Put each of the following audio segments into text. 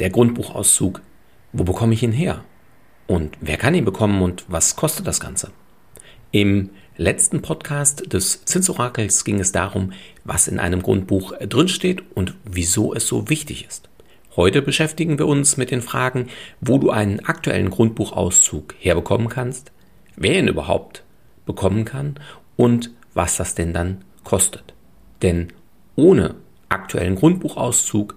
Der Grundbuchauszug. Wo bekomme ich ihn her? Und wer kann ihn bekommen und was kostet das Ganze? Im letzten Podcast des Zinsorakels ging es darum, was in einem Grundbuch drinsteht und wieso es so wichtig ist. Heute beschäftigen wir uns mit den Fragen, wo du einen aktuellen Grundbuchauszug herbekommen kannst, wer ihn überhaupt bekommen kann und was das denn dann kostet. Denn ohne aktuellen Grundbuchauszug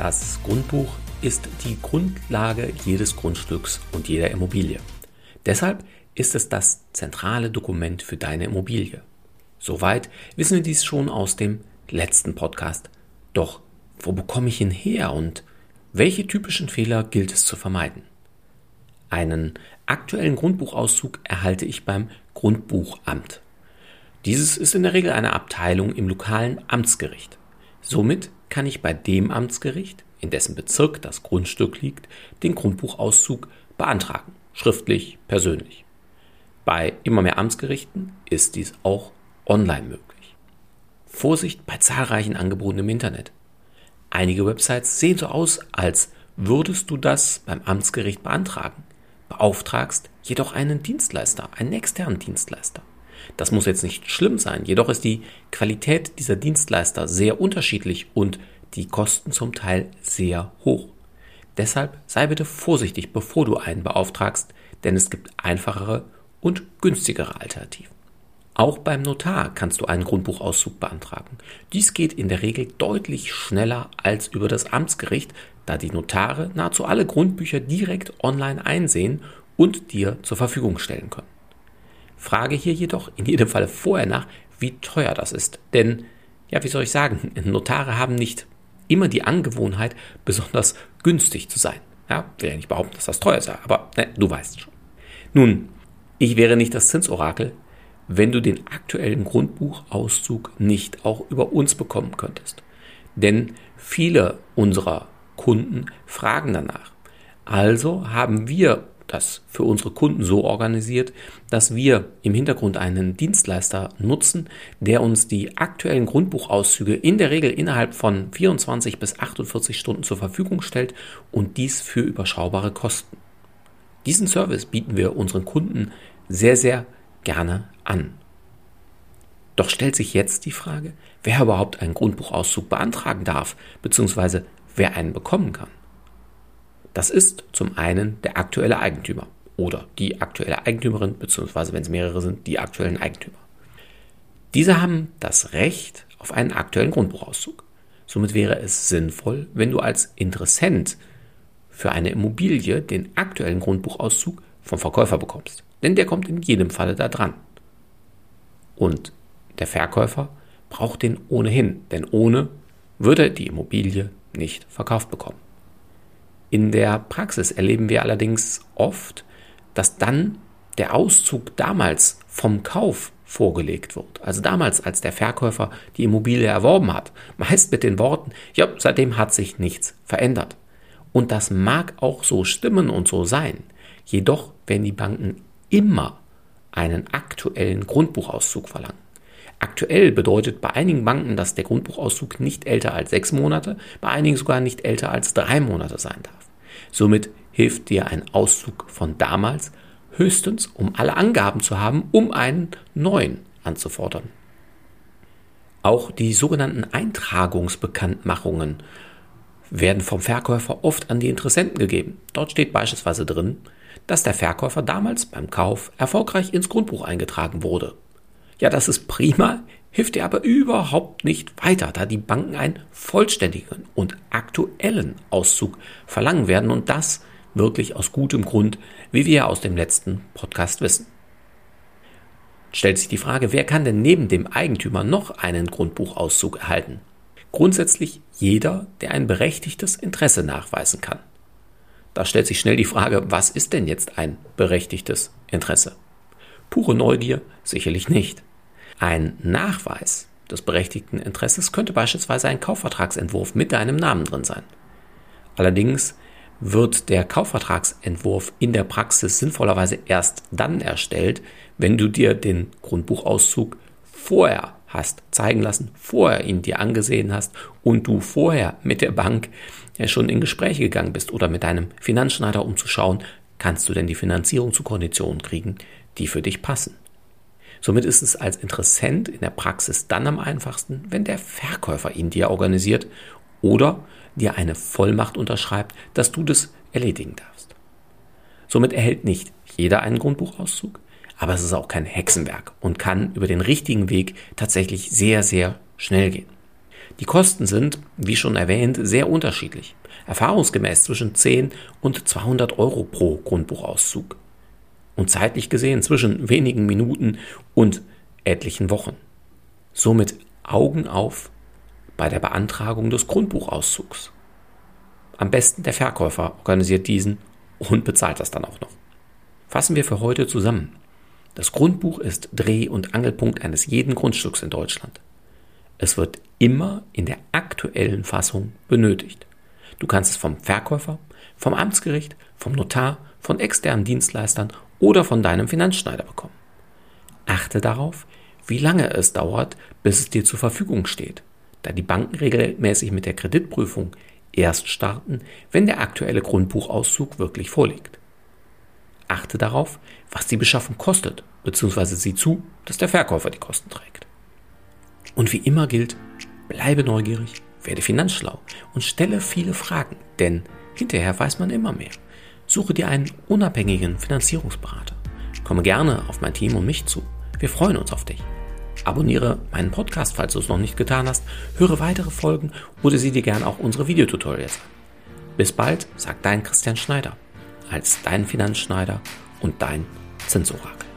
Das Grundbuch ist die Grundlage jedes Grundstücks und jeder Immobilie. Deshalb ist es das zentrale Dokument für deine Immobilie. Soweit wissen wir dies schon aus dem letzten Podcast. Doch wo bekomme ich ihn her und welche typischen Fehler gilt es zu vermeiden? Einen aktuellen Grundbuchauszug erhalte ich beim Grundbuchamt. Dieses ist in der Regel eine Abteilung im lokalen Amtsgericht. Somit kann ich bei dem Amtsgericht, in dessen Bezirk das Grundstück liegt, den Grundbuchauszug beantragen, schriftlich, persönlich. Bei immer mehr Amtsgerichten ist dies auch online möglich. Vorsicht bei zahlreichen Angeboten im Internet. Einige Websites sehen so aus, als würdest du das beim Amtsgericht beantragen, beauftragst jedoch einen Dienstleister, einen externen Dienstleister. Das muss jetzt nicht schlimm sein, jedoch ist die Qualität dieser Dienstleister sehr unterschiedlich und die Kosten zum Teil sehr hoch. Deshalb sei bitte vorsichtig, bevor du einen beauftragst, denn es gibt einfachere und günstigere Alternativen. Auch beim Notar kannst du einen Grundbuchauszug beantragen. Dies geht in der Regel deutlich schneller als über das Amtsgericht, da die Notare nahezu alle Grundbücher direkt online einsehen und dir zur Verfügung stellen können. Frage hier jedoch in jedem Fall vorher nach, wie teuer das ist. Denn, ja, wie soll ich sagen, Notare haben nicht immer die Angewohnheit, besonders günstig zu sein. Ja, will ja nicht behaupten, dass das teuer sei, aber ne, du weißt schon. Nun, ich wäre nicht das Zinsorakel, wenn du den aktuellen Grundbuchauszug nicht auch über uns bekommen könntest. Denn viele unserer Kunden fragen danach. Also haben wir das für unsere Kunden so organisiert, dass wir im Hintergrund einen Dienstleister nutzen, der uns die aktuellen Grundbuchauszüge in der Regel innerhalb von 24 bis 48 Stunden zur Verfügung stellt und dies für überschaubare Kosten. Diesen Service bieten wir unseren Kunden sehr, sehr gerne an. Doch stellt sich jetzt die Frage, wer überhaupt einen Grundbuchauszug beantragen darf, beziehungsweise wer einen bekommen kann. Das ist zum einen der aktuelle Eigentümer oder die aktuelle Eigentümerin, beziehungsweise wenn es mehrere sind, die aktuellen Eigentümer. Diese haben das Recht auf einen aktuellen Grundbuchauszug. Somit wäre es sinnvoll, wenn du als Interessent für eine Immobilie den aktuellen Grundbuchauszug vom Verkäufer bekommst. Denn der kommt in jedem Falle da dran. Und der Verkäufer braucht den ohnehin, denn ohne würde die Immobilie nicht verkauft bekommen. In der Praxis erleben wir allerdings oft, dass dann der Auszug damals vom Kauf vorgelegt wird. Also damals, als der Verkäufer die Immobilie erworben hat. Meist mit den Worten, ja, seitdem hat sich nichts verändert. Und das mag auch so stimmen und so sein. Jedoch werden die Banken immer einen aktuellen Grundbuchauszug verlangen. Aktuell bedeutet bei einigen Banken, dass der Grundbuchauszug nicht älter als sechs Monate, bei einigen sogar nicht älter als drei Monate sein darf. Somit hilft dir ein Auszug von damals höchstens, um alle Angaben zu haben, um einen neuen anzufordern. Auch die sogenannten Eintragungsbekanntmachungen werden vom Verkäufer oft an die Interessenten gegeben. Dort steht beispielsweise drin, dass der Verkäufer damals beim Kauf erfolgreich ins Grundbuch eingetragen wurde. Ja, das ist prima, hilft dir aber überhaupt nicht weiter, da die Banken einen vollständigen und aktuellen Auszug verlangen werden und das wirklich aus gutem Grund, wie wir aus dem letzten Podcast wissen. stellt sich die Frage, wer kann denn neben dem Eigentümer noch einen Grundbuchauszug erhalten? Grundsätzlich jeder, der ein berechtigtes Interesse nachweisen kann. Da stellt sich schnell die Frage, was ist denn jetzt ein berechtigtes Interesse? Pure Neugier sicherlich nicht. Ein Nachweis des berechtigten Interesses könnte beispielsweise ein Kaufvertragsentwurf mit deinem Namen drin sein. Allerdings wird der Kaufvertragsentwurf in der Praxis sinnvollerweise erst dann erstellt, wenn du dir den Grundbuchauszug vorher hast zeigen lassen, vorher ihn dir angesehen hast und du vorher mit der Bank ja schon in Gespräche gegangen bist oder mit deinem Finanzschneider, um zu schauen, kannst du denn die Finanzierung zu Konditionen kriegen, die für dich passen. Somit ist es als Interessent in der Praxis dann am einfachsten, wenn der Verkäufer ihn dir organisiert oder dir eine Vollmacht unterschreibt, dass du das erledigen darfst. Somit erhält nicht jeder einen Grundbuchauszug, aber es ist auch kein Hexenwerk und kann über den richtigen Weg tatsächlich sehr, sehr schnell gehen. Die Kosten sind, wie schon erwähnt, sehr unterschiedlich. Erfahrungsgemäß zwischen 10 und 200 Euro pro Grundbuchauszug. Und zeitlich gesehen zwischen wenigen Minuten und etlichen Wochen. Somit Augen auf bei der Beantragung des Grundbuchauszugs. Am besten der Verkäufer organisiert diesen und bezahlt das dann auch noch. Fassen wir für heute zusammen. Das Grundbuch ist Dreh- und Angelpunkt eines jeden Grundstücks in Deutschland. Es wird immer in der aktuellen Fassung benötigt. Du kannst es vom Verkäufer, vom Amtsgericht, vom Notar, von externen Dienstleistern oder von deinem Finanzschneider bekommen. Achte darauf, wie lange es dauert, bis es dir zur Verfügung steht da die Banken regelmäßig mit der Kreditprüfung erst starten, wenn der aktuelle Grundbuchauszug wirklich vorliegt. Achte darauf, was die Beschaffung kostet, beziehungsweise sieh zu, dass der Verkäufer die Kosten trägt. Und wie immer gilt, bleibe neugierig, werde finanzschlau und stelle viele Fragen, denn hinterher weiß man immer mehr. Suche dir einen unabhängigen Finanzierungsberater. Komme gerne auf mein Team und mich zu. Wir freuen uns auf dich. Abonniere meinen Podcast, falls du es noch nicht getan hast, höre weitere Folgen oder sieh dir gerne auch unsere Videotutorials an. Bis bald, sagt dein Christian Schneider, als dein Finanzschneider und dein Zinsorakel.